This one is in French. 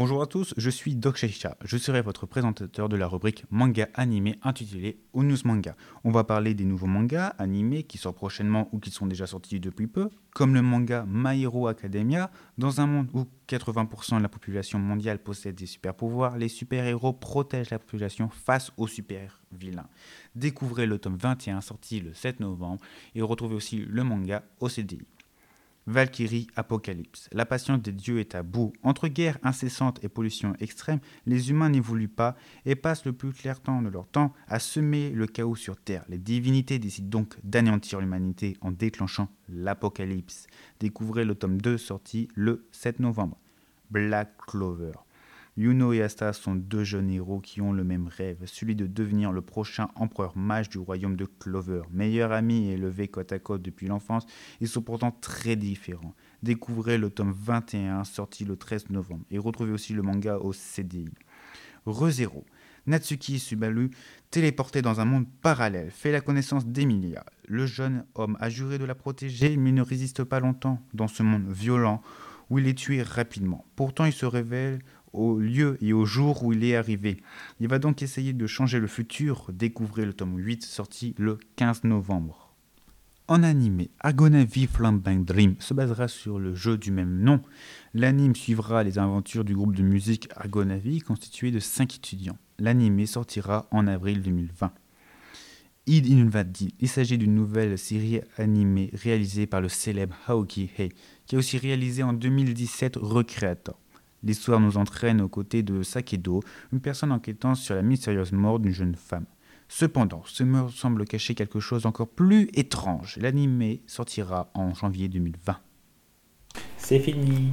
à tous, je suis Doc. Je serai votre présentateur de la rubrique manga animé intitulée Onus Manga. On va parler des nouveaux mangas animés qui sortent prochainement ou qui sont déjà sortis depuis peu, comme le manga My Hero Academia. Dans un monde où 80% de la population mondiale possède des super pouvoirs, les super-héros protègent la population face aux super-vilains. Découvrez le tome 21 sorti le 7 novembre et retrouvez aussi le manga au. Valkyrie Apocalypse. La patience des dieux est à bout. Entre guerre incessante et pollution extrême, les humains n'évoluent pas et passent le plus clair temps de leur temps à semer le chaos sur Terre. Les divinités décident donc d'anéantir l'humanité en déclenchant l'apocalypse. Découvrez le tome 2 sorti le 7 novembre. Black Clover. Yuno et Asta sont deux jeunes héros qui ont le même rêve, celui de devenir le prochain empereur mage du royaume de Clover. Meilleurs amis et élevés côte à côte depuis l'enfance, ils sont pourtant très différents. Découvrez le tome 21 sorti le 13 novembre et retrouvez aussi le manga au CDI. ReZero. Natsuki Subaru, téléporté dans un monde parallèle, fait la connaissance d'Emilia. Le jeune homme a juré de la protéger, mais ne résiste pas longtemps dans ce monde violent où il est tué rapidement. Pourtant, il se révèle au lieu et au jour où il est arrivé. Il va donc essayer de changer le futur. Découvrez le tome 8 sorti le 15 novembre. En animé, Agonavi Flambang Dream se basera sur le jeu du même nom. L'anime suivra les aventures du groupe de musique Argonavi constitué de 5 étudiants. L'anime sortira en avril 2020. Id il s'agit d'une nouvelle série animée réalisée par le célèbre Haoki Hei, qui a aussi réalisé en 2017 Recreator. L'histoire nous entraîne aux côtés de Sakedo, une personne enquêtant sur la mystérieuse mort d'une jeune femme. Cependant, ce meurtre semble cacher quelque chose d'encore plus étrange. L'anime sortira en janvier 2020. C'est fini